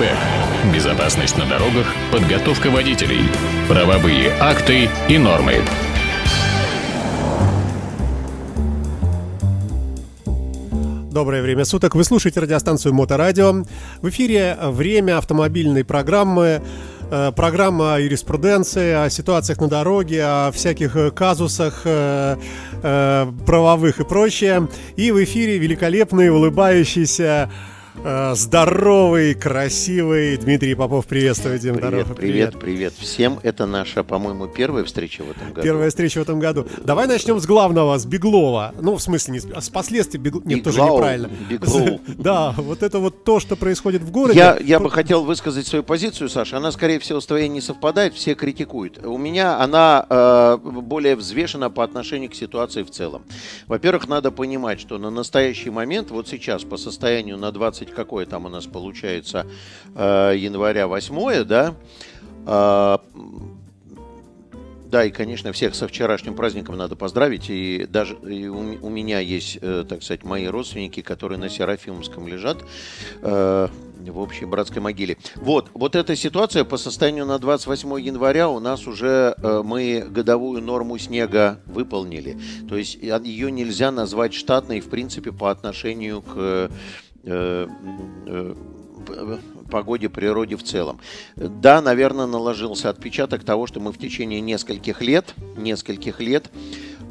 ДТБ. Безопасность на дорогах, подготовка водителей, правовые акты и нормы. Доброе время суток. Вы слушаете радиостанцию Моторадио. В эфире время автомобильной программы э, программа о юриспруденции, о ситуациях на дороге, о всяких э, казусах э, правовых и прочее. И в эфире великолепный, улыбающийся здоровый, красивый Дмитрий Попов. Приветствую, Дим. Привет, здорово, привет, привет, привет всем. Это наша, по-моему, первая встреча в этом году. Первая встреча в этом году. Давай начнем с главного, с Беглова. Ну, в смысле, не с последствий Беглова. Нет, тоже неправильно. Беглоу. Да, вот это вот то, что происходит в городе. Я, я бы хотел высказать свою позицию, Саша. Она, скорее всего, с твоей не совпадает, все критикуют. У меня она э, более взвешена по отношению к ситуации в целом. Во-первых, надо понимать, что на настоящий момент, вот сейчас, по состоянию на 20 какое там у нас получается э, января 8, да, э, да, и, конечно, всех со вчерашним праздником надо поздравить. И даже и у, у меня есть, э, так сказать, мои родственники, которые на Серафимовском лежат э, в общей братской могиле. Вот, вот эта ситуация по состоянию на 28 января у нас уже э, мы годовую норму снега выполнили. То есть ее нельзя назвать штатной, в принципе, по отношению к э, погоде, природе в целом. Да, наверное, наложился отпечаток того, что мы в течение нескольких лет, нескольких лет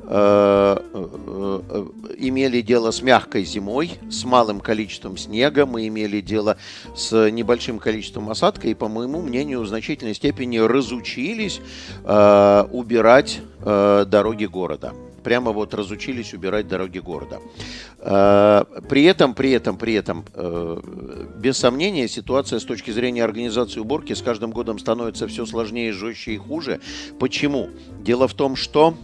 э, э, имели дело с мягкой зимой, с малым количеством снега, мы имели дело с небольшим количеством осадка и, по моему мнению, в значительной степени разучились э, убирать э, дороги города прямо вот разучились убирать дороги города. Э, при этом, при этом, при этом, э, без сомнения, ситуация с точки зрения организации уборки с каждым годом становится все сложнее, жестче и хуже. Почему? Дело в том, что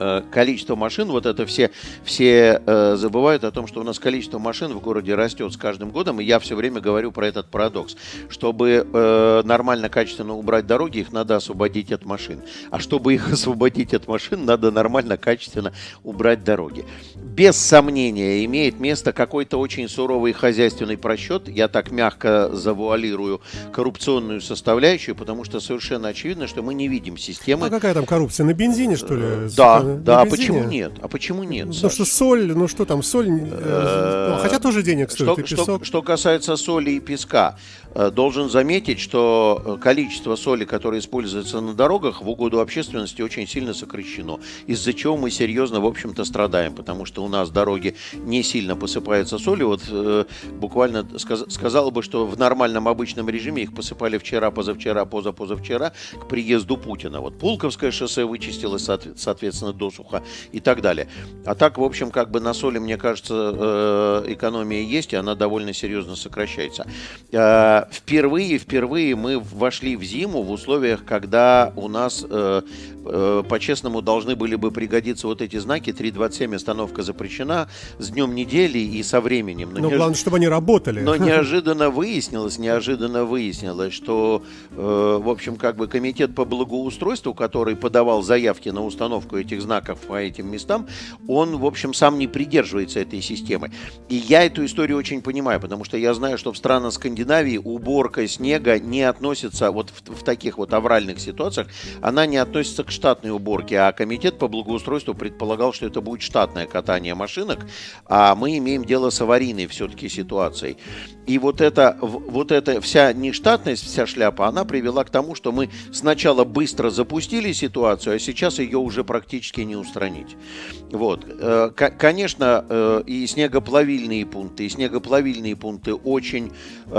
Э, количество машин, вот это все, все э, забывают о том, что у нас количество машин в городе растет с каждым годом, и я все время говорю про этот парадокс. Чтобы э, нормально, качественно убрать дороги, их надо освободить от машин. А чтобы их освободить от машин, надо нормально, качественно убрать дороги. Без сомнения имеет место какой-то очень суровый хозяйственный просчет, я так мягко завуалирую коррупционную составляющую, потому что совершенно очевидно, что мы не видим системы. А какая там коррупция? На бензине, что ли? Э, да, да, а почему нет? А почему нет? Ну что соль, ну что там, соль, э, ну, хотя тоже денег стоит, что, что, что касается соли и песка, Э, должен заметить, что э, количество соли, которое используется на дорогах, в угоду общественности очень сильно сокращено, из-за чего мы серьезно, в общем-то, страдаем, потому что у нас дороги не сильно посыпаются солью. Вот э, буквально сказ, сказал бы, что в нормальном обычном режиме их посыпали вчера, позавчера, позапозавчера к приезду Путина. Вот Пулковское шоссе вычистилось, соответственно, досуха и так далее. А так, в общем, как бы на соли, мне кажется, э, экономия есть, и она довольно серьезно сокращается. Э, впервые, впервые мы вошли в зиму в условиях, когда у нас э, э, по-честному должны были бы пригодиться вот эти знаки 3.27 остановка запрещена с днем недели и со временем. Но, Но неож... главное, чтобы они работали. Но неожиданно выяснилось, неожиданно выяснилось, что, э, в общем, как бы комитет по благоустройству, который подавал заявки на установку этих знаков по этим местам, он, в общем, сам не придерживается этой системы. И я эту историю очень понимаю, потому что я знаю, что в странах Скандинавии уборка снега не относится вот в, в таких вот авральных ситуациях, она не относится к штатной уборке, а комитет по благоустройству предполагал, что это будет штатное катание машинок, а мы имеем дело с аварийной все-таки ситуацией. И вот эта, вот эта вся нештатность, вся шляпа, она привела к тому, что мы сначала быстро запустили ситуацию, а сейчас ее уже практически не устранить. Вот. Э, конечно, э, и снегоплавильные пункты, и снегоплавильные пункты очень э,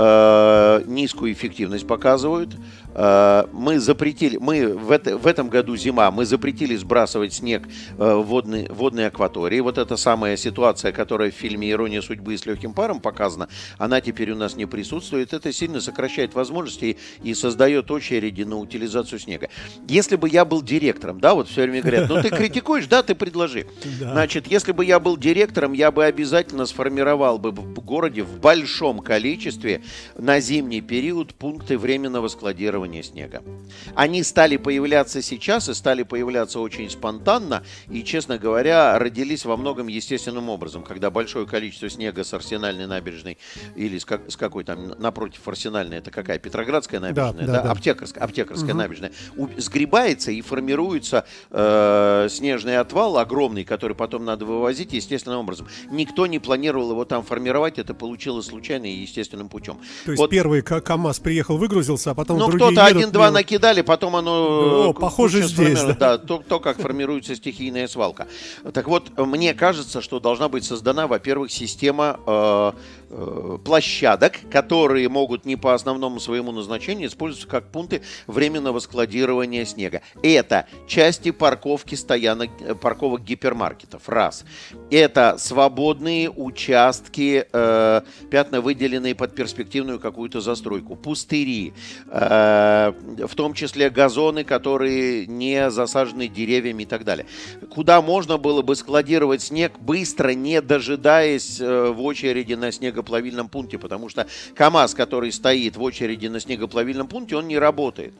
низкую эффективность показывают. Мы запретили, мы в, это, в этом году зима, мы запретили сбрасывать снег в водные, водные акватории. Вот эта самая ситуация, которая в фильме «Ирония судьбы» с легким паром показана, она теперь у нас не присутствует, это сильно сокращает возможности и, создает очереди на утилизацию снега. Если бы я был директором, да, вот все время говорят, ну ты критикуешь, да, ты предложи. Значит, если бы я был директором, я бы обязательно сформировал бы в городе в большом количестве на, зимний период пункты временного складирования снега. Они стали появляться сейчас и стали появляться очень спонтанно и, честно говоря, родились во многом естественным образом, когда большое количество снега с Арсенальной набережной или с, как, с какой там напротив Арсенальной, это какая, Петроградская набережная, да, да, да? Аптекарская, Аптекарская угу. набережная, у, сгребается и формируется э, снежный отвал огромный, который потом надо вывозить естественным образом. Никто не планировал его там формировать, это получилось случайно и естественным путем. То есть вот. Первый КАМАЗ приехал, выгрузился, а потом ну, кто-то один-два накидали, потом оно... О, похоже здесь, да. да то, то, как формируется стихийная свалка. Так вот, мне кажется, что должна быть создана, во-первых, система э, э, площадок, которые могут не по основному своему назначению использоваться как пункты временного складирования снега. Это части парковки стоянок, э, парковок гипермаркетов. Раз. Это свободные участки, э, пятна выделенные под перспективную какую-то застройку. Пустыри. Э, в том числе газоны, которые не засажены деревьями и так далее. Куда можно было бы складировать снег быстро, не дожидаясь э, в очереди на снегоплавильном пункте, потому что КАМАЗ, который стоит в очереди на снегоплавильном пункте, он не работает.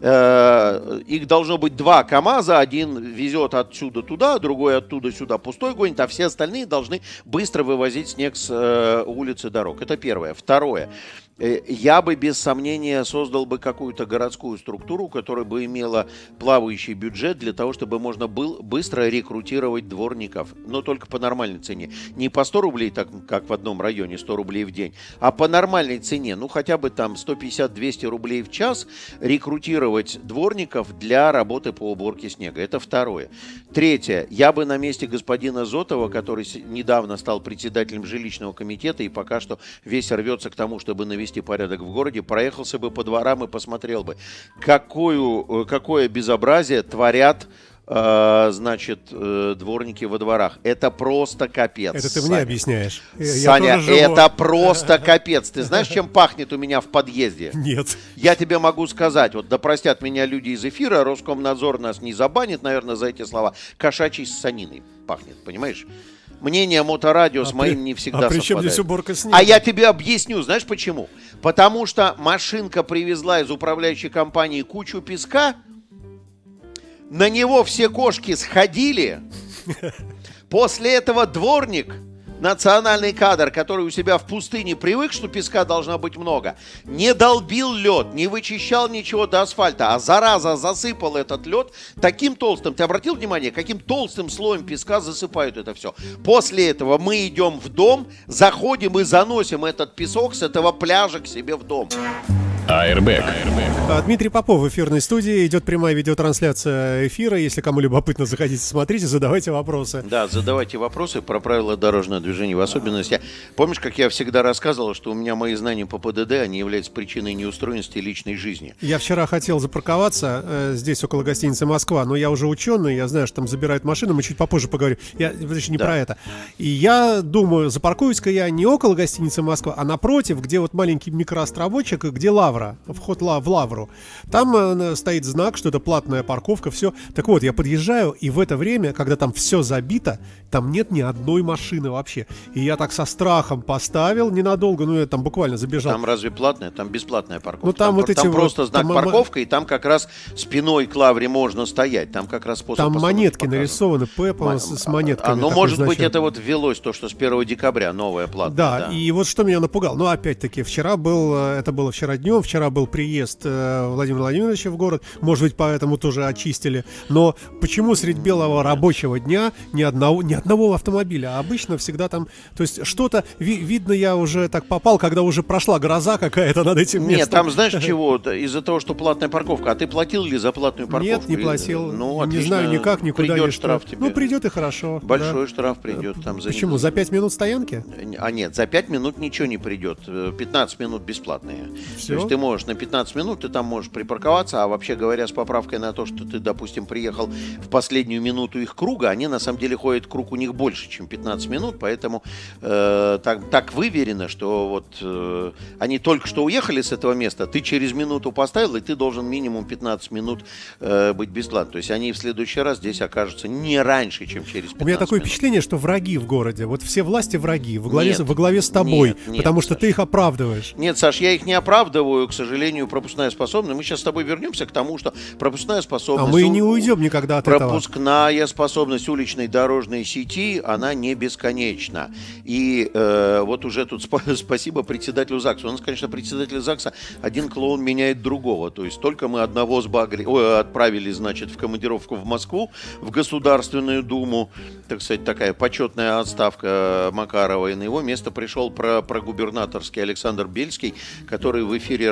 Э, их должно быть два КАМАЗа, один везет отсюда туда, другой оттуда сюда пустой гонит, а все остальные должны быстро вывозить снег с э, улицы дорог. Это первое. Второе. Э, я бы без сомнения создал бы какую-то городскую структуру, которая бы имела плавающий бюджет для того, чтобы можно было быстро рекрутировать дворников, но только по нормальной цене. Не по 100 рублей, так как в одном районе 100 рублей в день, а по нормальной цене, ну хотя бы там 150-200 рублей в час рекрутировать дворников для работы по уборке снега. Это второе. Третье. Я бы на месте господина Зотова, который недавно стал председателем жилищного комитета и пока что весь рвется к тому, чтобы навести навести порядок в городе, проехался бы по дворам и посмотрел бы, какую, э, какое безобразие творят э, значит, э, дворники во дворах. Это просто капец. Это ты Саня. мне объясняешь. Саня, это просто капец. Ты знаешь, чем пахнет у меня в подъезде? Нет. Я тебе могу сказать, вот да простят меня люди из эфира, Роскомнадзор нас не забанит, наверное, за эти слова. Кошачий саниной пахнет, понимаешь? Мнение моторадио а с моим при... не всегда а при чем здесь уборка снега? А я тебе объясню, знаешь почему? Потому что машинка привезла из управляющей компании кучу песка, на него все кошки сходили, после этого дворник национальный кадр, который у себя в пустыне привык, что песка должна быть много, не долбил лед, не вычищал ничего до асфальта, а зараза засыпал этот лед таким толстым. Ты обратил внимание, каким толстым слоем песка засыпают это все? После этого мы идем в дом, заходим и заносим этот песок с этого пляжа к себе в дом. Airbag. А, Дмитрий Попов в эфирной студии. Идет прямая видеотрансляция эфира. Если кому любопытно, заходите, смотрите, задавайте вопросы. Да, задавайте вопросы про правила дорожного движения в особенности. Помнишь, как я всегда рассказывал, что у меня мои знания по ПДД, они являются причиной неустроенности личной жизни. Я вчера хотел запарковаться э, здесь, около гостиницы «Москва», но я уже ученый, я знаю, что там забирают машину, мы чуть попозже поговорим. Я, подожди, не да. про это. И я думаю, запаркуюсь-ка я не около гостиницы «Москва», а напротив, где вот маленький микроостровочек, где лава Лавра, вход в Лавру. Там э, стоит знак, что это платная парковка, все. Так вот, я подъезжаю, и в это время, когда там все забито, там нет ни одной машины вообще. И я так со страхом поставил ненадолго, ну я там буквально забежал. Там разве платная? Там бесплатная парковка. Ну там, там вот эти там вот, просто знак там, парковка, и там как раз спиной к Лавре можно стоять. Там как раз способ Там монетки показан. нарисованы, П, М- с монетками. А, ну может значит. быть это вот ввелось, то, что с 1 декабря новая плата. Да, да, и вот что меня напугало. Ну опять-таки, вчера был, э, это было вчера днем, вчера был приезд э, Владимира Владимировича в город, может быть, поэтому тоже очистили. Но почему средь белого рабочего дня ни одного, ни одного автомобиля? А обычно всегда там, то есть что-то, ви, видно, я уже так попал, когда уже прошла гроза какая-то над этим местом. Нет, там знаешь чего? Из-за того, что платная парковка. А ты платил ли за платную парковку? Нет, не платил. Ну, отлично. Не знаю никак, никуда придет не штраф тебе. Ну, придет и хорошо. Большой да. штраф придет. Там за Почему? За 5 минут стоянки? А нет, за 5 минут ничего не придет. 15 минут бесплатные. Все, ты можешь на 15 минут, ты там можешь припарковаться, а вообще говоря, с поправкой на то, что ты, допустим, приехал в последнюю минуту их круга, они на самом деле ходят круг у них больше, чем 15 минут, поэтому э, так, так выверено, что вот э, они только что уехали с этого места, ты через минуту поставил, и ты должен минимум 15 минут э, быть бесплатно. То есть они в следующий раз здесь окажутся не раньше, чем через 15 У меня такое минут. впечатление, что враги в городе, вот все власти враги, во главе, Нет, во главе с тобой, нет, нет, потому что Саш. ты их оправдываешь. Нет, Саш, я их не оправдываю, к сожалению, пропускная способность. Мы сейчас с тобой вернемся к тому, что пропускная А способность... мы и у- не уйдем никогда от этого. Пропускная способность уличной дорожной сети, она не бесконечна. И э, вот уже тут спа- спасибо председателю ЗАГСа. У нас, конечно, председатель ЗАГСа один клоун меняет другого. То есть только мы одного сбагри... Ой, отправили, значит, в командировку в Москву, в Государственную Думу, так сказать, такая почетная отставка Макарова, и на его место пришел про, про губернаторский Александр Бельский, который в эфире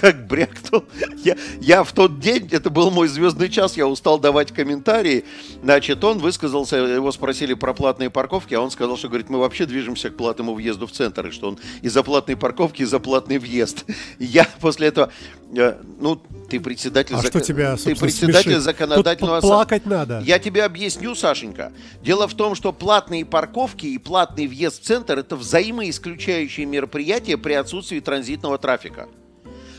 как брякнул. Я, я в тот день, это был мой звездный час, я устал давать комментарии. Значит, он высказался, его спросили про платные парковки, а он сказал, что, говорит, мы вообще движемся к платному въезду в центр, и что он и за платные парковки, и за платный въезд. Я после этого, э, ну, ты председатель... А зак- что тебя, Ты председатель смешит? законодательного... Тут плакать надо. я тебе объясню, Сашенька. Дело в том, что платные парковки и платный въезд в центр – это взаимоисключающие мероприятия при отсутствии транзитного трафика.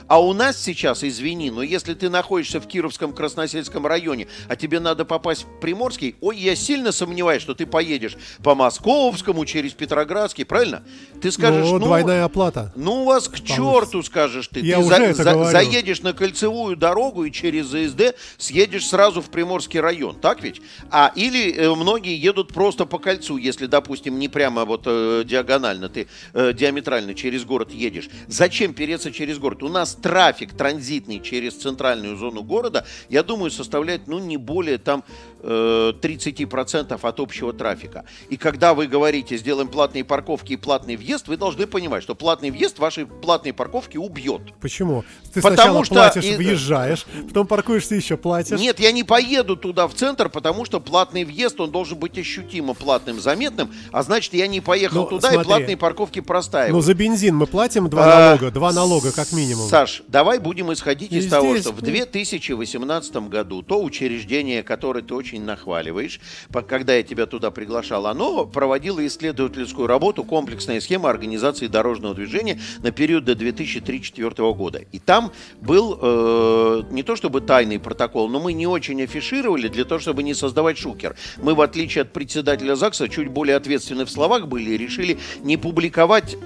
А у нас сейчас, извини, но если ты находишься в Кировском Красносельском районе, а тебе надо попасть в Приморский, ой, я сильно сомневаюсь, что ты поедешь по Московскому через Петроградский, правильно? Ты скажешь, ну, ну, двойная оплата. ну, у вас к черту, скажешь ты. Я ты уже за- это за- говорю. заедешь на кольцевую дорогу и через ЗСД съедешь сразу в Приморский район, так ведь? А или э, многие едут просто по кольцу, если, допустим, не прямо вот э, диагонально, ты э, диаметрально через город едешь. Зачем переться через город? У нас трафик транзитный через центральную зону города, я думаю, составляет, ну, не более там 30% от общего трафика. И когда вы говорите, сделаем платные парковки и платный въезд, вы должны понимать, что платный въезд вашей платной парковки убьет. Почему? Ты Потому сначала что платишь, и- въезжаешь, потом паркуешься еще платишь. Нет, я не поеду туда в центр, потому что платный въезд, он должен быть ощутимо платным, заметным, а значит, я не поехал Ну, туда, смотри. и платные парковки простаивают. Ну, за бензин мы платим два А, налога, два налога как минимум. Саш, давай будем исходить И из того, здесь, что в ну. 2018 году то учреждение, которое ты очень нахваливаешь, по- когда я тебя туда приглашал, оно проводило исследовательскую работу «Комплексная схема организации дорожного движения» на период до 2003-2004 года. И там был э, не то чтобы тайный протокол, но мы не очень афишировали для того, чтобы не создавать шукер. Мы, в отличие от председателя ЗАГСа, чуть более ответственны в словах были и решили не публиковать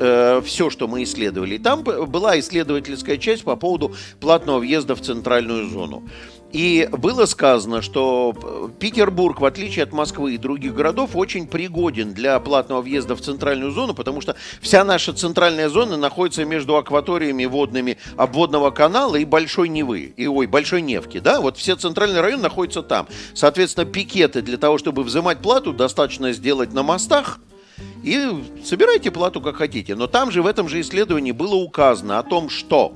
все, что мы исследовали. И там была исследовательская часть по поводу платного въезда в центральную зону. И было сказано, что э, Петербург, в отличие от Москвы и других городов, очень пригоден для платного въезда в центральную зону, потому что вся наша центральная зона находится между акваториями водными обводного канала и Большой Невы, и, ой, Большой Невки, да, вот все центральный район находится там. Соответственно, пикеты для того, чтобы взимать плату, достаточно сделать на мостах, и собирайте плату как хотите. Но там же в этом же исследовании было указано о том, что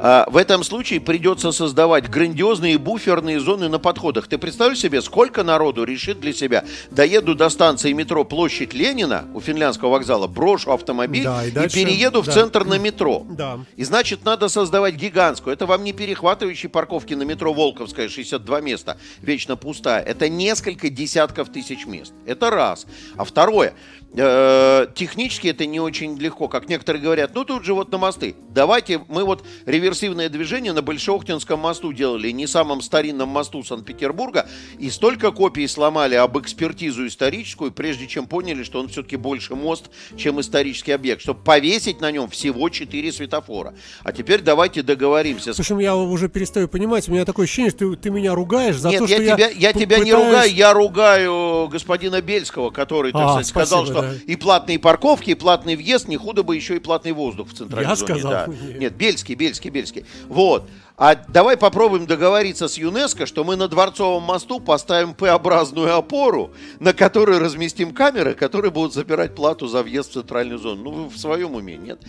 в этом случае придется создавать грандиозные буферные зоны на подходах. Ты представляешь себе, сколько народу решит для себя, доеду до станции метро Площадь Ленина у финляндского вокзала, брошу автомобиль Да, и и, дальше- перееду да. в центр на метро. Да. И значит, надо создавать гигантскую. Это вам не перехватывающие парковки на метро Волковская, 62 места, вечно пустая. Это несколько десятков тысяч мест. Это раз. А второе, технически это не очень легко. Как некоторые говорят, ну тут же вот на мосты. Давайте, мы вот реверсивное движение на Большеохтинском мосту делали, не самом старинном мосту Санкт-Петербурга, и столько копий сломали об экспертизу историческую, прежде чем поняли, что он все-таки больше мост, чем исторический объект, чтобы повесить на нем всего 4 светофора. А теперь давайте договоримся. Слушай, ну я уже перестаю понимать, у меня такое ощущение, что ты, ты меня ругаешь за Нет, то, я что тебя, я п- тебя не пытаюсь- ругаю, я ругаю господина Бельского, который, так А, сказать, сказал, спасибо, что да. и платные парковки, и платный въезд, не худо бы еще и платный воздух в центральной Я зоне. сказал? да. Нет. Нет, Бельский, Бельский, Бельский. Вот. А давай попробуем договориться с ЮНЕСКО, что мы на Дворцовом мосту поставим П-образную опору, на которой разместим камеры, которые будут забирать плату за въезд в центральную зону. Ну, вы в своем уме, нет?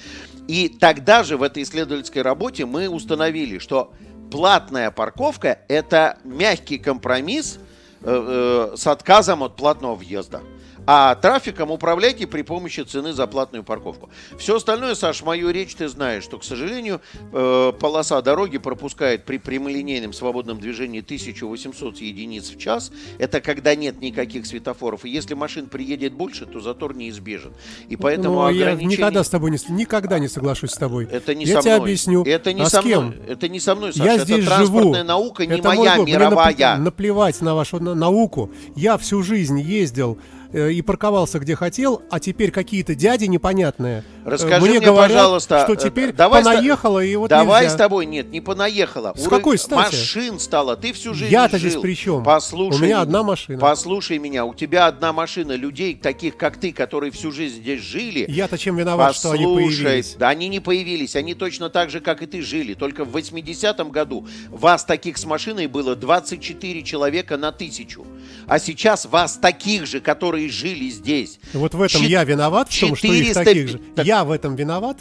И тогда же в этой исследовательской работе мы установили, что платная парковка – это мягкий компромисс э, э, с отказом от платного въезда. А трафиком управляйте при помощи цены за платную парковку. Все остальное, Саш, мою речь ты знаешь, что, к сожалению, э, полоса дороги пропускает при прямолинейном свободном движении 1800 единиц в час. Это когда нет никаких светофоров. И если машин приедет больше, то затор неизбежен. И поэтому Ну, я ограничение... никогда с тобой не, никогда не соглашусь с тобой. Это не я со тебе мной. объясню. Это не а со с кем? мной. Это не со мной, Саша. Я это здесь транспортная живу. наука, не Это моя. Мне мировая. напле- наплевать на вашу на- науку. Я всю жизнь ездил и парковался где хотел, а теперь какие-то дяди непонятные э, Расскажи мне, мне, говорят, пожалуйста, что э, теперь давай понаехало и вот Давай нельзя. с тобой, нет, не понаехала. С какой стати? Машин стало, ты всю жизнь Я-то здесь при чем? Послушай. У меня одна машина. Послушай меня, у тебя одна машина. Людей, таких как ты, которые всю жизнь здесь жили. Я-то чем виноват, что они Послушай, появились? да они не появились, они точно так же, как и ты, жили. Только в 80-м году вас таких с машиной было 24 человека на тысячу. А сейчас вас таких же, которые жили здесь. Вот в этом Чет- я виноват, в том, что их 400 таких же. Так- Я в этом виноват?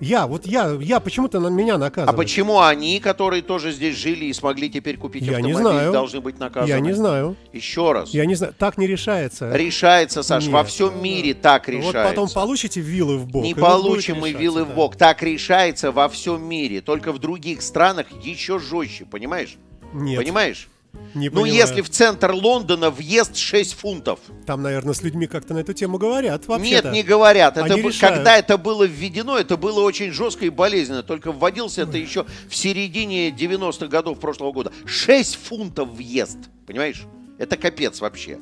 Я, вот я, я почему-то на меня А наказывают. почему они, которые тоже здесь жили и смогли теперь купить Я не автомобиль, знаю. должны быть наказаны? Я не знаю. Еще раз. Я не знаю. Так не решается. Решается, Саш, во Нет. всем мире так Вот решается. потом получите вилы в бок. Не вот получим мы вилы в да. бок. Так решается во всем мире. Только в других странах еще жестче, понимаешь? Нет, Понимаешь? Не Ну, понимаю. если в центр Лондона въезд 6 фунтов. Там, наверное, с людьми как-то на эту тему говорят. Вообще-то. Нет, не говорят. Это Они решают. когда это было введено, это было очень жестко и болезненно. Только вводился это еще в середине 90-х годов прошлого года. 6 фунтов въезд. Понимаешь? Это капец вообще.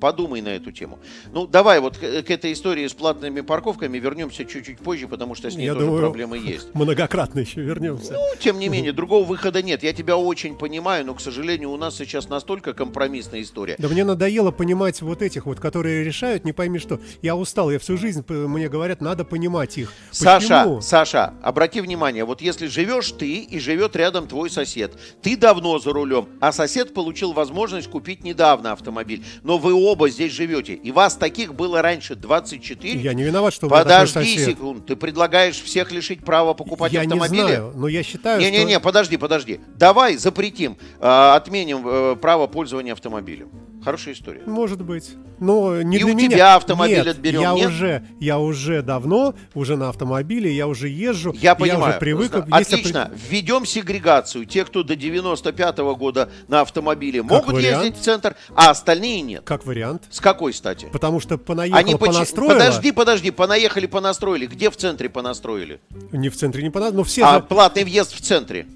Подумай на эту тему. Ну, давай вот к, к этой истории с платными парковками вернемся чуть-чуть позже, потому что с ней Я тоже думаю, проблемы есть. Многократно еще вернемся. Ну, тем не менее, другого выхода нет. Я тебя очень понимаю, но, к сожалению, у нас сейчас настолько компромиссная история. Да мне надоело понимать вот этих вот, которые решают, не пойми что. Я устал, я всю жизнь, мне говорят, надо понимать их. Саша, Почему? Саша, обрати внимание, вот если живешь ты и живет рядом твой сосед, ты давно за рулем, а сосед получил возможность купить недавно автомобиль, но вы оба здесь живете, и вас таких было раньше 24. Я не виноват, что вы Подожди секунду, ты предлагаешь всех лишить права покупать Я не автомобили? знаю, но я считаю, Не-не-не, что... подожди, подожди. Давай запретим, э, отменим э, право пользования автомобилем. Хорошая история. Может быть. Но не И для у меня. тебя автомобиль нет, отберем, Я нет? уже, я уже давно, уже на автомобиле, я уже езжу. Я понимаю. уже привык. Зна- Есть Отлично. Введем сегрегацию. Те, кто до 95 года на автомобиле, могут вариант. ездить в центр, а остальные нет. Как вариант. С какой стати? Потому что понаехало, Они понастроило. Подожди, подожди, понаехали, понастроили. Где в центре понастроили? Не в центре, не понадобилось. Но все А же, платный въезд в центре.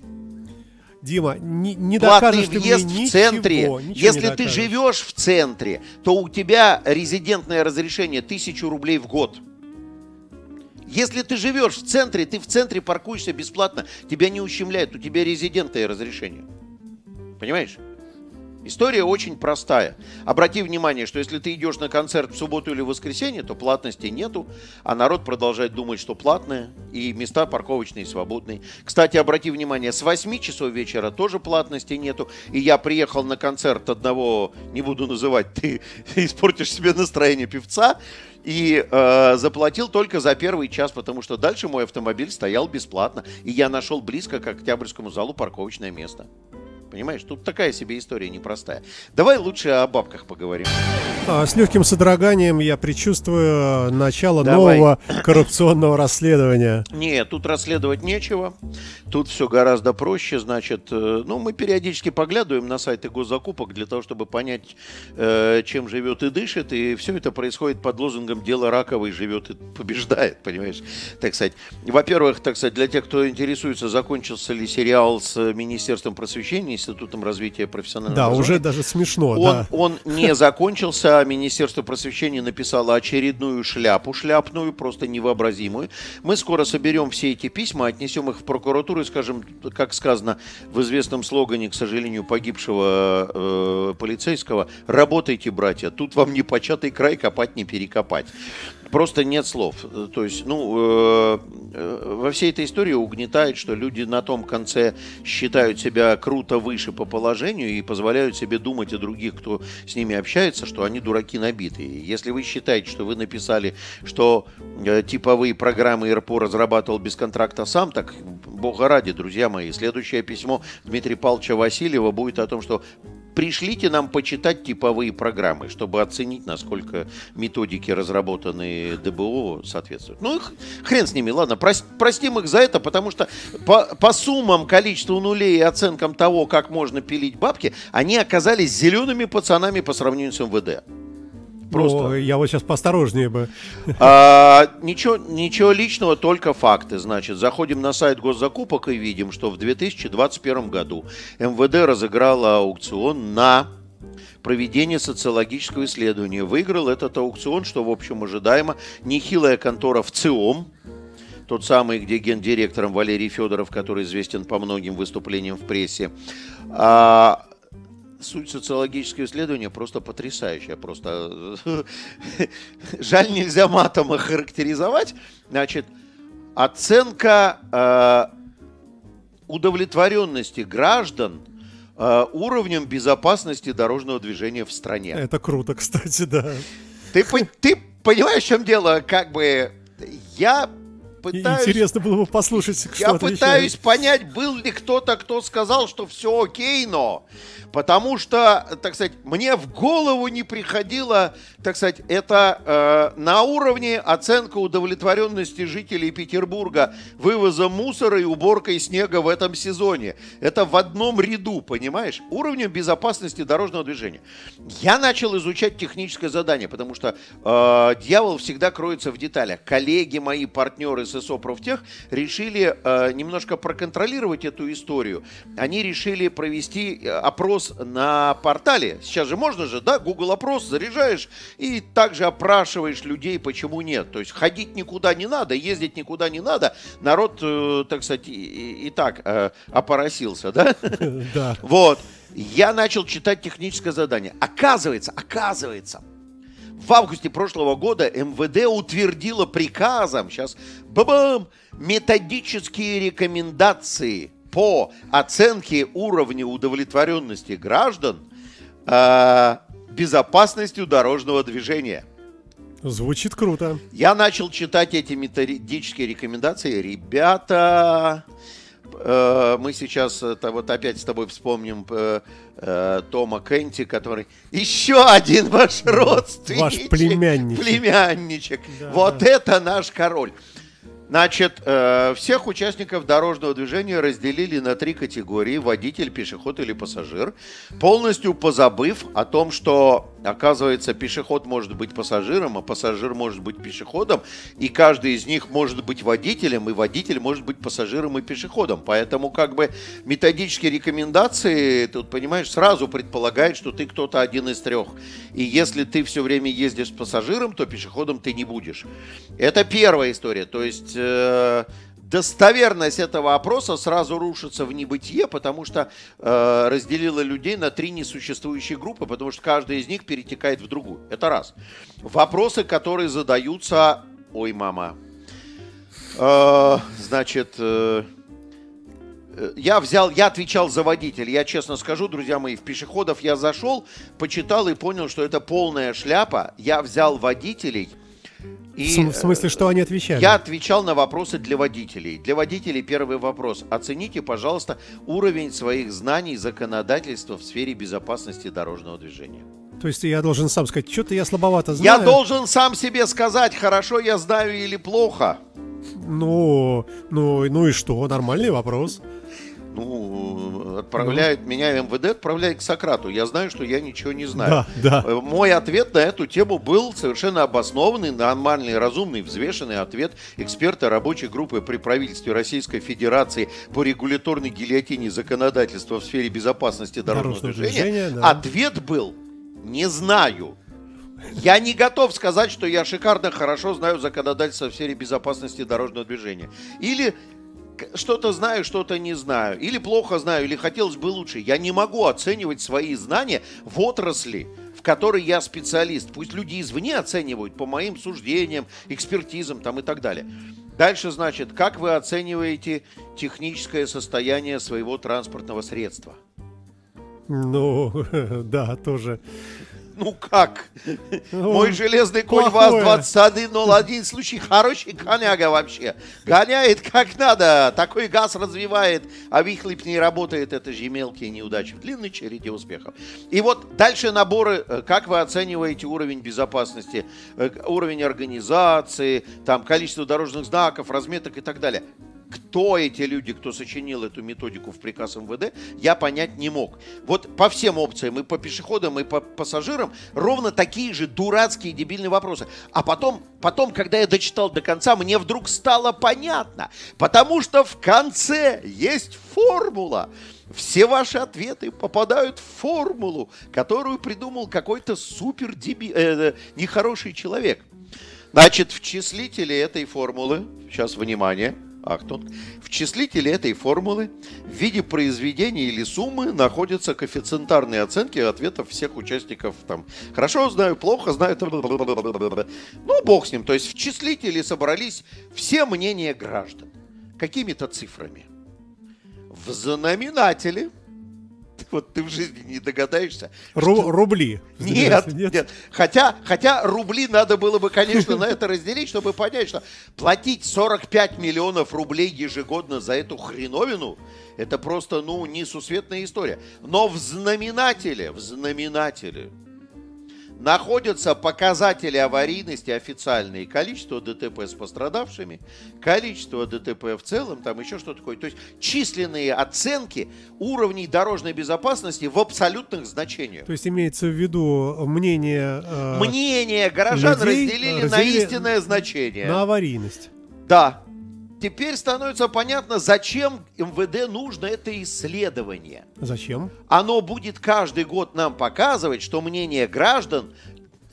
Дима, не, не Платный докажешь ты въезд мне в центре. ничего, ничего Если ты живешь в центре, то у тебя резидентное разрешение 1000 рублей в год. Если ты живешь в центре, ты в центре паркуешься бесплатно, тебя не ущемляют, у тебя резидентное разрешение. Понимаешь? История очень простая. Обрати внимание, что если ты идешь на концерт в субботу или в воскресенье, то платности нету, а народ продолжает думать, что платное, и места парковочные свободные. Кстати, обрати внимание, с 8 часов вечера тоже платности нету, и я приехал на концерт одного, не буду называть, ты испортишь себе настроение певца, и э, заплатил только за первый час, потому что дальше мой автомобиль стоял бесплатно, и я нашел близко к Октябрьскому залу парковочное место. Понимаешь, тут такая себе история непростая. Давай лучше о бабках поговорим. А, с легким содроганием я предчувствую э, начало Давай. нового коррупционного расследования. Нет, тут расследовать нечего. Тут все гораздо проще. Значит, э, ну, мы периодически поглядываем на сайты госзакупок для того, чтобы понять, э, чем живет и дышит. И все это происходит под лозунгом «Дело раковой живет и побеждает», понимаешь? Так сказать. Во-первых, так сказать, для тех, кто интересуется, закончился ли сериал с Министерством просвещения, Институтом развития профессионального Да, уже даже смешно, Он, да. он не закончился. Министерство просвещения написало очередную шляпу, шляпную, просто невообразимую. Мы скоро соберем все эти письма, отнесем их в прокуратуру и скажем, как сказано в известном слогане, к сожалению, погибшего э, полицейского, работайте, братья, тут вам не початый край копать, не перекопать. Просто нет слов. То есть, ну, э, э, во всей этой истории угнетает, что люди на том конце считают себя круто выше по положению и позволяют себе думать о других, кто с ними общается, что они дураки набитые. Если вы считаете, что вы написали, что э, типовые программы РПО разрабатывал без контракта сам, так бога ради, друзья мои, следующее письмо Дмитрия Павловича Васильева будет о том, что пришлите нам почитать типовые программы, чтобы оценить, насколько методики, разработанные ДБО, соответствуют. Ну, хрен с ними, ладно, простим их за это, потому что по, по суммам, количеству нулей и оценкам того, как можно пилить бабки, они оказались зелеными пацанами по сравнению с МВД. Просто. Ну, я вот сейчас поосторожнее бы. А, ничего, ничего личного, только факты. Значит, заходим на сайт госзакупок и видим, что в 2021 году МВД разыграло аукцион на проведение социологического исследования. Выиграл этот аукцион, что, в общем, ожидаемо, нехилая контора в ЦИОМ, тот самый, где гендиректором Валерий Федоров, который известен по многим выступлениям в прессе. А, суть социологического исследования просто потрясающая. Просто жаль, нельзя матом охарактеризовать. Значит, оценка э, удовлетворенности граждан э, уровнем безопасности дорожного движения в стране. Это круто, кстати, да. Ты, ты понимаешь, в чем дело? Как бы я пытаюсь... Интересно было бы послушать, что Я отвечает. пытаюсь понять, был ли кто-то, кто сказал, что все окей, но... Потому что, так сказать, мне в голову не приходило, так сказать, это э, на уровне оценка удовлетворенности жителей Петербурга вывозом мусора и уборкой снега в этом сезоне. Это в одном ряду, понимаешь? Уровнем безопасности дорожного движения. Я начал изучать техническое задание, потому что э, дьявол всегда кроется в деталях. Коллеги мои, партнеры ССО Профтех решили э, немножко проконтролировать эту историю. Они решили провести э, опрос на портале. Сейчас же можно же, да, Google опрос заряжаешь и также опрашиваешь людей, почему нет. То есть ходить никуда не надо, ездить никуда не надо. Народ, э, так сказать, и, и так э, опоросился, да? Да. Вот. Я начал читать техническое задание. Оказывается, оказывается, в августе прошлого года МВД утвердило приказом, сейчас, бабам, методические рекомендации по оценке уровня удовлетворенности граждан э, безопасностью дорожного движения. Звучит круто. Я начал читать эти методические рекомендации. Ребята, мы сейчас это вот опять с тобой вспомним э, э, Тома Кенти, который еще один ваш родственник. Ваш племянничек. Племянничек. Да, вот да. это наш король. Значит, э, всех участников дорожного движения разделили на три категории – водитель, пешеход или пассажир, полностью позабыв о том, что, оказывается, пешеход может быть пассажиром, а пассажир может быть пешеходом, и каждый из них может быть водителем, и водитель может быть пассажиром и пешеходом. Поэтому как бы методические рекомендации, тут, понимаешь, сразу предполагают, что ты кто-то один из трех. И если ты все время ездишь с пассажиром, то пешеходом ты не будешь. Это первая история. То есть э, достоверность этого опроса сразу рушится в небытие, потому что э, разделила людей на три несуществующие группы, потому что каждая из них перетекает в другую. Это раз. Вопросы, которые задаются... Ой, мама. Э, значит... Э, я взял, я отвечал за водителя. Я честно скажу, друзья мои, в пешеходов я зашел, почитал и понял, что это полная шляпа. Я взял водителей – и, в смысле, что они отвечали? Я отвечал на вопросы для водителей. Для водителей первый вопрос. Оцените, пожалуйста, уровень своих знаний законодательства в сфере безопасности дорожного движения. То есть я должен сам сказать, что-то я слабовато знаю. Я должен сам себе сказать, хорошо я знаю или плохо. Ну, ну, ну и что? Нормальный вопрос ну, отправляет ну. меня МВД, отправляет к Сократу. Я знаю, что я ничего не знаю. Да, да. Э, мой ответ на эту тему был совершенно обоснованный, нормальный, разумный, взвешенный ответ эксперта рабочей группы при правительстве Российской Федерации по регуляторной гильотине законодательства в сфере безопасности дорожного, дорожного движения. движения да. Ответ был «не знаю». Я не готов сказать, что я шикарно хорошо знаю законодательство в сфере безопасности дорожного движения. Или что-то знаю, что-то не знаю. Или плохо знаю, или хотелось бы лучше. Я не могу оценивать свои знания в отрасли, в которой я специалист. Пусть люди извне оценивают по моим суждениям, экспертизам там и так далее. Дальше, значит, как вы оцениваете техническое состояние своего транспортного средства? Ну, да, тоже. Ну как? Ну, Мой железный конь плохое. ВАЗ-2101, случай хороший коняга вообще. Гоняет как надо, такой газ развивает, а выхлоп не работает. Это же мелкие неудачи в длинной череде успехов. И вот дальше наборы, э, как вы оцениваете уровень безопасности, э, уровень организации, там количество дорожных знаков, разметок и так далее. Кто эти люди, кто сочинил эту методику в приказ МВД, я понять не мог. Вот по всем опциям, и по пешеходам, и по пассажирам, ровно такие же дурацкие дебильные вопросы. А потом, потом, когда я дочитал до конца, мне вдруг стало понятно. Потому что в конце есть формула. Все ваши ответы попадают в формулу, которую придумал какой-то супер деби- э, нехороший человек. Значит, в числителе этой формулы, сейчас внимание, Ахтунг, в числителе этой формулы в виде произведения или суммы находятся коэффициентарные оценки ответов всех участников. Там, хорошо знаю, плохо знаю. Ну, бог с ним. То есть в числителе собрались все мнения граждан. Какими-то цифрами. В знаменателе вот ты в жизни не догадаешься. Ру- рубли. Нет, нет, Хотя, хотя рубли надо было бы, конечно, на это разделить, чтобы понять, что платить 45 миллионов рублей ежегодно за эту хреновину, это просто, ну, несусветная история. Но в знаменателе, в знаменателе находятся показатели аварийности официальные, количество ДТП с пострадавшими, количество ДТП в целом, там еще что-то такое. То есть численные оценки уровней дорожной безопасности в абсолютных значениях. То есть имеется в виду мнение... э, Мнение горожан людей разделили, на разделили истинное значение. на аварийность. Да. Теперь становится понятно, зачем МВД нужно это исследование. Зачем? Оно будет каждый год нам показывать, что мнение граждан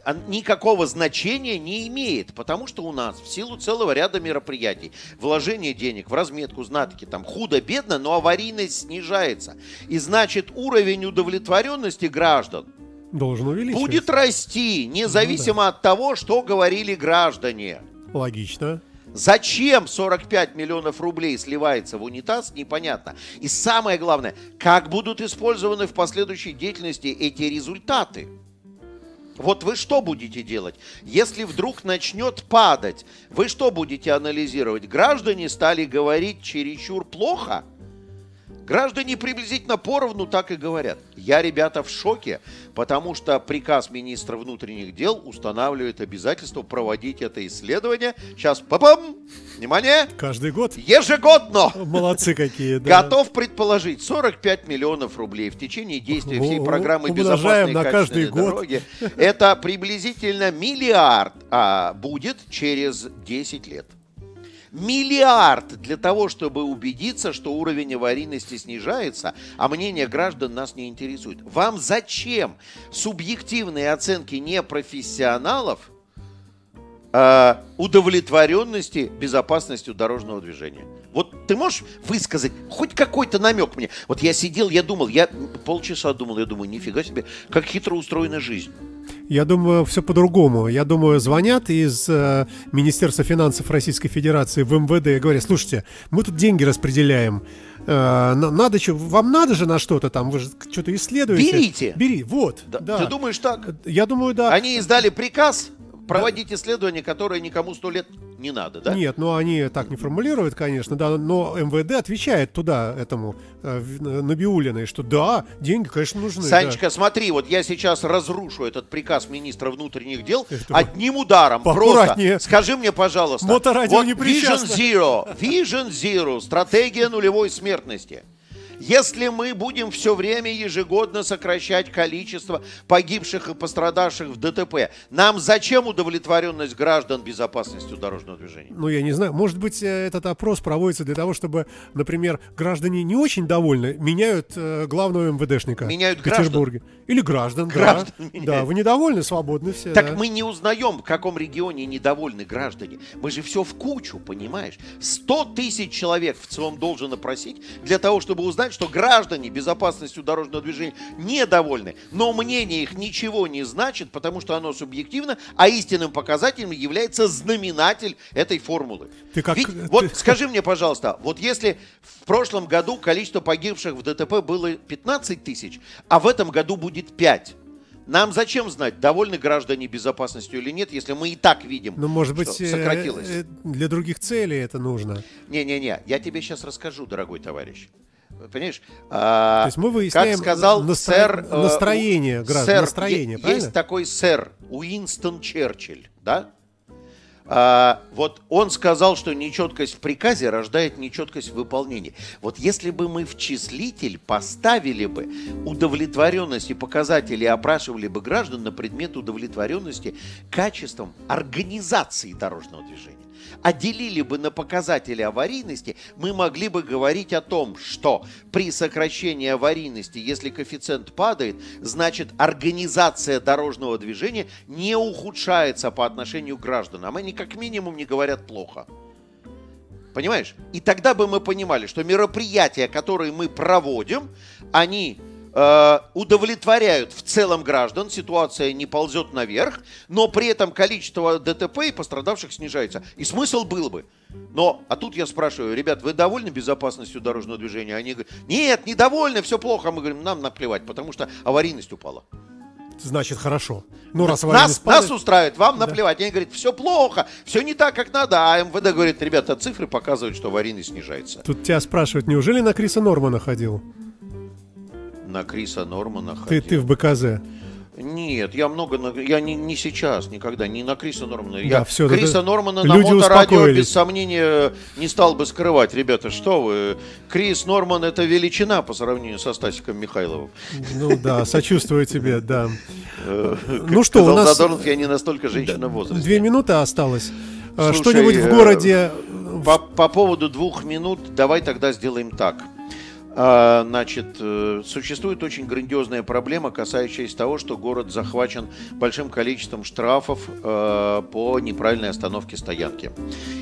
а, никакого значения не имеет, потому что у нас в силу целого ряда мероприятий, вложение денег в разметку, знатоки, там худо-бедно, но аварийность снижается. И значит уровень удовлетворенности граждан Должен увеличиваться. будет расти, независимо от того, что говорили граждане. Логично. Зачем 45 миллионов рублей сливается в унитаз, непонятно. И самое главное, как будут использованы в последующей деятельности эти результаты. Вот вы что будете делать? Если вдруг начнет падать, вы что будете анализировать? Граждане стали говорить чересчур плохо? Граждане приблизительно поровну так и говорят. Я, ребята, в шоке, потому что приказ министра внутренних дел устанавливает обязательство проводить это исследование. Сейчас, папам, внимание, Каждый год. ежегодно. Молодцы какие. да. Готов предположить 45 миллионов рублей в течение действия всей программы безопасной на каждый год. дороги. Это приблизительно миллиард а, будет через 10 лет. Миллиард для того, чтобы убедиться, что уровень аварийности снижается, а мнение граждан нас не интересует. Вам зачем субъективные оценки непрофессионалов удовлетворенности безопасностью дорожного движения. Вот ты можешь высказать хоть какой-то намек мне? Вот я сидел, я думал, я полчаса думал, я думаю, нифига себе, как хитро устроена жизнь. Я думаю, все по-другому. Я думаю, звонят из э, Министерства финансов Российской Федерации в МВД и говорят, слушайте, мы тут деньги распределяем. Э, на- надо что, вам надо же на что-то там, вы же что-то исследуете. Берите. Бери, вот. Да. да. Ты думаешь так? Я думаю, да. Они издали приказ проводить исследование, которое никому сто лет не надо, да? Нет, ну они так не формулируют, конечно, да, но МВД отвечает туда, этому э, в- Набиулиной, что да, деньги, конечно, нужны. да. Санечка, смотри, вот я сейчас разрушу этот приказ министра внутренних дел Эх ты, одним ударом. Просто скажи мне, пожалуйста. Моторадио вот не Vision. Zero, Vision Zero, стратегия нулевой смертности. Если мы будем все время ежегодно сокращать количество погибших и пострадавших в ДТП, нам зачем удовлетворенность граждан безопасностью дорожного движения? Ну, я не знаю, может быть, э, этот опрос проводится для того, чтобы, например, граждане не очень довольны, меняют э, главного МВДшника Меняют в Петербурге. Или граждан, Граждан да. меняют. Да, вы недовольны, свободны все. Так да. мы не узнаем, в каком регионе недовольны граждане. Мы же все в кучу, понимаешь? 100 тысяч человек в целом должен опросить для того, чтобы узнать, что граждане безопасностью дорожного движения недовольны. Но мнение их ничего не значит, потому что оно субъективно, а истинным показателем является знаменатель этой формулы. Ты как- Ведь, ты- вот скажи мне, пожалуйста, вот если в прошлом году количество погибших в ДТП было 15 тысяч, а в этом году будет 5, Нам зачем знать, довольны граждане безопасностью или нет, если мы и так видим, Ну, может что быть, э, сократилось? э, для других целей это нужно. Не-не-не, я тебе сейчас расскажу, дорогой товарищ. Понимаешь? А, То есть мы выясняем как сказал настро- сэр... э, настроение граждан, сэр, настроение, е- правильно? Есть такой сэр Уинстон Черчилль, да? А, вот он сказал, что нечеткость в приказе рождает нечеткость в выполнении. Вот если бы мы в числитель поставили бы удовлетворенность и показатели, опрашивали бы граждан на предмет удовлетворенности качеством организации дорожного движения, отделили бы на показатели аварийности, мы могли бы говорить о том, что при сокращении аварийности, если коэффициент падает, значит организация дорожного движения не ухудшается по отношению к гражданам. Они как минимум не говорят плохо. Понимаешь? И тогда бы мы понимали, что мероприятия, которые мы проводим, они удовлетворяют в целом граждан, ситуация не ползет наверх, но при этом количество ДТП и пострадавших снижается. И смысл был бы. Но, а тут я спрашиваю, ребят, вы довольны безопасностью дорожного движения? Они говорят, нет, недовольны, все плохо. Мы говорим, нам наплевать, потому что аварийность упала. Значит, хорошо. Ну, раз Нас, падает- нас устраивает, вам наплевать. Они говорят, все плохо, все не так, как надо. А МВД говорит, ребята, цифры показывают, что аварийность снижается. Тут тебя спрашивают, неужели на Криса Нормана ходил? На Криса Нормана Ты, ходил. ты в БКЗ. Нет, я много, на- я не, не сейчас, никогда, не на Криса Нормана. Да, я всё, Криса Нормана на моторадио без сомнения не стал бы скрывать. Ребята, что вы? Крис Норман это величина по сравнению со Стасиком Михайловым. Ну да, сочувствую тебе, да. Э, Ну что, у нас Задорнов, я не настолько женщина в возрасте. две минуты осталось. Слушай, Что-нибудь в э, городе... По поводу двух минут давай тогда сделаем так. А, Значит, э, существует очень грандиозная проблема, касающаяся того, что город захвачен большим количеством штрафов э, по неправильной остановке стоянки.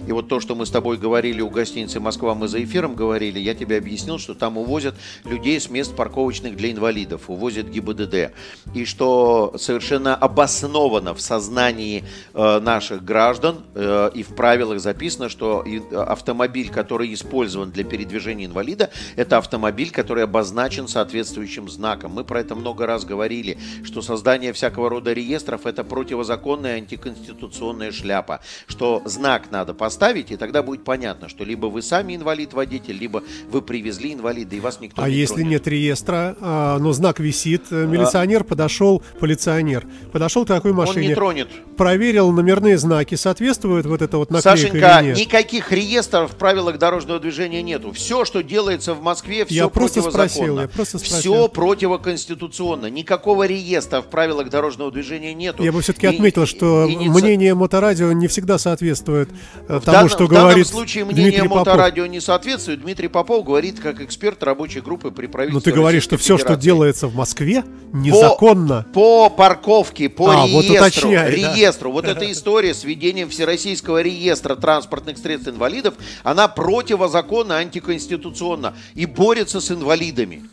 И вот то, что мы с тобой говорили у гостиницы «Москва», мы за эфиром говорили, я тебе объяснил, что там увозят людей с мест парковочных для инвалидов, увозят ГИБДД. И что совершенно обоснованно в сознании э, наших граждан и в правилах записано, что автомобиль, который использован для передвижения инвалида, это автомобиль, который обозначен соответствующим знаком. Мы про это много раз говорили, что создание всякого рода реестров это противозаконная антиконституционная шляпа, что знак надо поставить, и тогда будет понятно, что либо вы сами инвалид-водитель, либо вы привезли инвалида, и вас никто А не если тронет. нет реестра, а, но знак висит, э, милиционер подошел, полиционер, подошел к такой Он не машине, тронет. проверил номерные знаки, соответствуют вот это вот наклейка Сашенька, никаких реестров в правилах дорожного движения нету. Все, что делается в Москве, все Я просто спросил, я просто спросил. Все противоконституционно. Никакого реестра в правилах дорожного движения нету. Я бы все-таки И- отметил, что и- иници- мнение моторадио не всегда соответствует э, тому, данном, что в данном говорит случае мнение Дмитрий Попов. моторадио не соответствует. Дмитрий Попов говорит как эксперт рабочей группы при Но правительстве Ну, ты говоришь, что Российской все, что Федерации. делается в Москве, незаконно. По парковке, по А, вот реестру, уточняй, да. реестру. Вот эта история с введением Всероссийского реестра транспортных средств инвалидов, она противозаконна, антиконституционна и борется с инвалидами.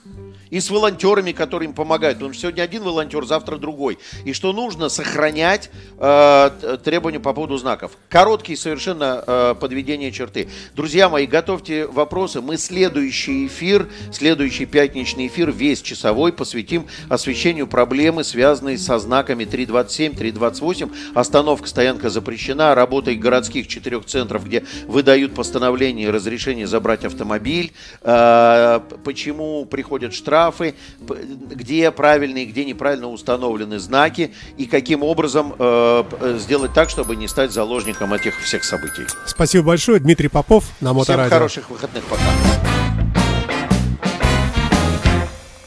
И с волонтерами, которые им помогают. Потому что сегодня один волонтер, завтра другой. И что нужно сохранять э, требования по поводу знаков. Короткий совершенно э, подведение черты. Друзья мои, готовьте вопросы. Мы следующий эфир, следующий пятничный эфир, весь часовой, посвятим освещению проблемы, связанной со знаками 327, 328. Остановка, стоянка запрещена. Работой городских четырех центров, где выдают постановление и разрешение забрать автомобиль. Э, почему приходят штрафы, п- где правильные, где неправильно установлены знаки и каким образом э, сделать так, чтобы не стать заложником этих всех событий. Спасибо большое, Дмитрий Попов на Всем Моторадио. хороших выходных, пока.